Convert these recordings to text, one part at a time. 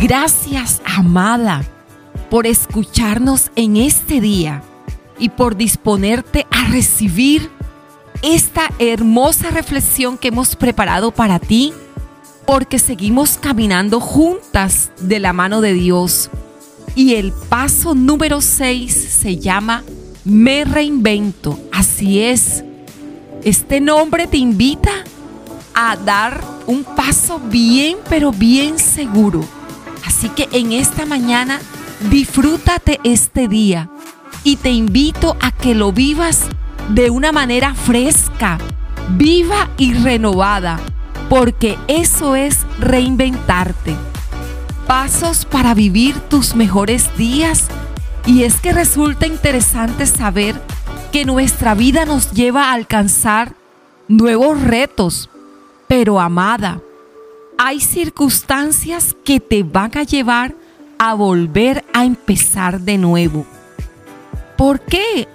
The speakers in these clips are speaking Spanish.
Gracias, amada, por escucharnos en este día y por disponerte a recibir esta hermosa reflexión que hemos preparado para ti, porque seguimos caminando juntas de la mano de Dios. Y el paso número 6 se llama Me reinvento. Así es. Este nombre te invita a dar un paso bien, pero bien seguro. Así que en esta mañana disfrútate este día. Y te invito a que lo vivas de una manera fresca, viva y renovada, porque eso es reinventarte. Pasos para vivir tus mejores días. Y es que resulta interesante saber que nuestra vida nos lleva a alcanzar nuevos retos, pero amada, hay circunstancias que te van a llevar a volver a empezar de nuevo. ¿Por qué?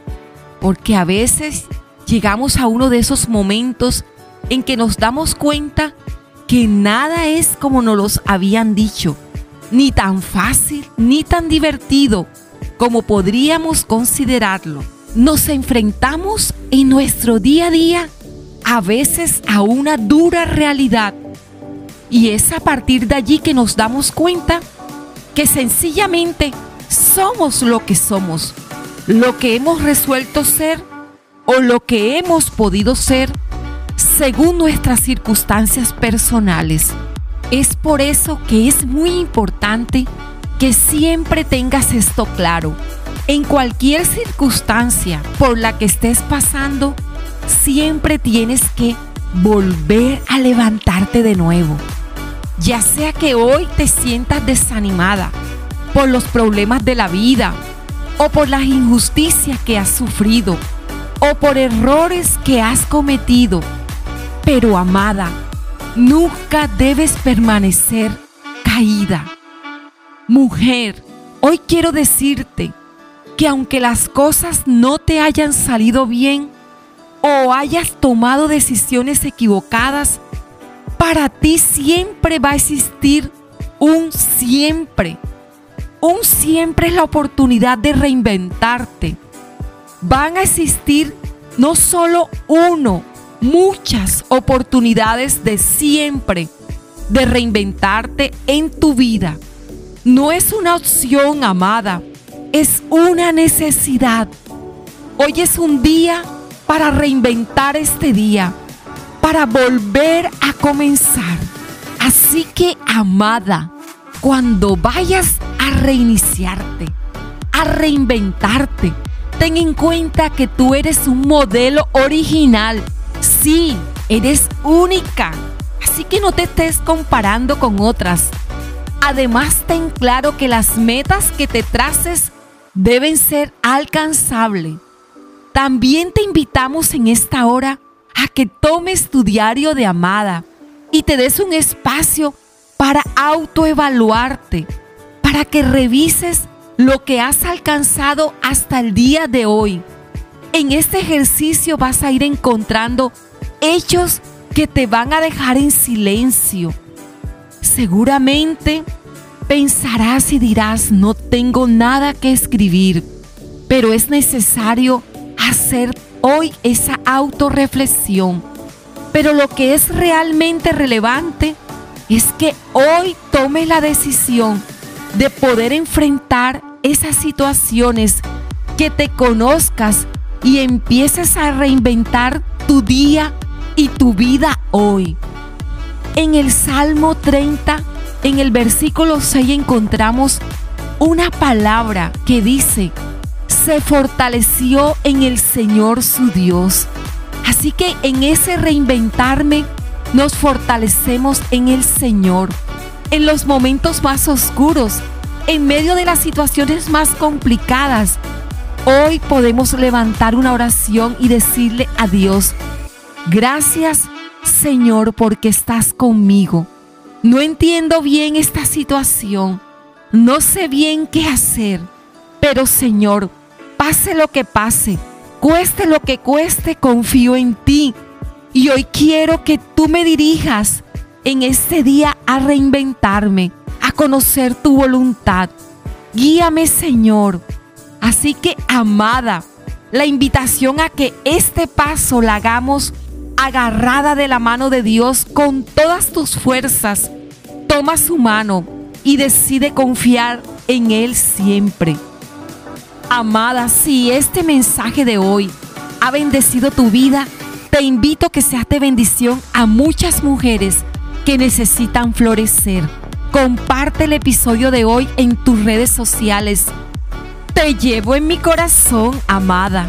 Porque a veces llegamos a uno de esos momentos en que nos damos cuenta que nada es como nos los habían dicho, ni tan fácil ni tan divertido como podríamos considerarlo. Nos enfrentamos en nuestro día a día a veces a una dura realidad. Y es a partir de allí que nos damos cuenta que sencillamente somos lo que somos, lo que hemos resuelto ser o lo que hemos podido ser según nuestras circunstancias personales. Es por eso que es muy importante que siempre tengas esto claro. En cualquier circunstancia por la que estés pasando, siempre tienes que volver a levantarte de nuevo. Ya sea que hoy te sientas desanimada por los problemas de la vida o por las injusticias que has sufrido o por errores que has cometido. Pero amada, nunca debes permanecer caída. Mujer, hoy quiero decirte que aunque las cosas no te hayan salido bien, o hayas tomado decisiones equivocadas, para ti siempre va a existir un siempre. Un siempre es la oportunidad de reinventarte. Van a existir no solo uno, muchas oportunidades de siempre de reinventarte en tu vida. No es una opción, amada, es una necesidad. Hoy es un día para reinventar este día, para volver a comenzar. Así que, amada, cuando vayas a reiniciarte, a reinventarte, ten en cuenta que tú eres un modelo original. Sí, eres única. Así que no te estés comparando con otras. Además, ten claro que las metas que te traces deben ser alcanzables. También te invitamos en esta hora que tomes tu diario de amada y te des un espacio para autoevaluarte, para que revises lo que has alcanzado hasta el día de hoy. En este ejercicio vas a ir encontrando hechos que te van a dejar en silencio. Seguramente pensarás y dirás, no tengo nada que escribir, pero es necesario hacer hoy esa autorreflexión. Pero lo que es realmente relevante es que hoy tomes la decisión de poder enfrentar esas situaciones, que te conozcas y empieces a reinventar tu día y tu vida hoy. En el Salmo 30, en el versículo 6 encontramos una palabra que dice, se fortaleció en el Señor su Dios. Así que en ese reinventarme nos fortalecemos en el Señor. En los momentos más oscuros, en medio de las situaciones más complicadas, hoy podemos levantar una oración y decirle a Dios, gracias Señor porque estás conmigo. No entiendo bien esta situación, no sé bien qué hacer, pero Señor, pase lo que pase, cueste lo que cueste, confío en ti. Y hoy quiero que tú me dirijas en este día a reinventarme, a conocer tu voluntad. Guíame, Señor. Así que, amada, la invitación a que este paso la hagamos agarrada de la mano de Dios con todas tus fuerzas. Toma su mano y decide confiar en Él siempre. Amada, si este mensaje de hoy ha bendecido tu vida, te invito a que seas de bendición a muchas mujeres que necesitan florecer. Comparte el episodio de hoy en tus redes sociales. Te llevo en mi corazón, amada.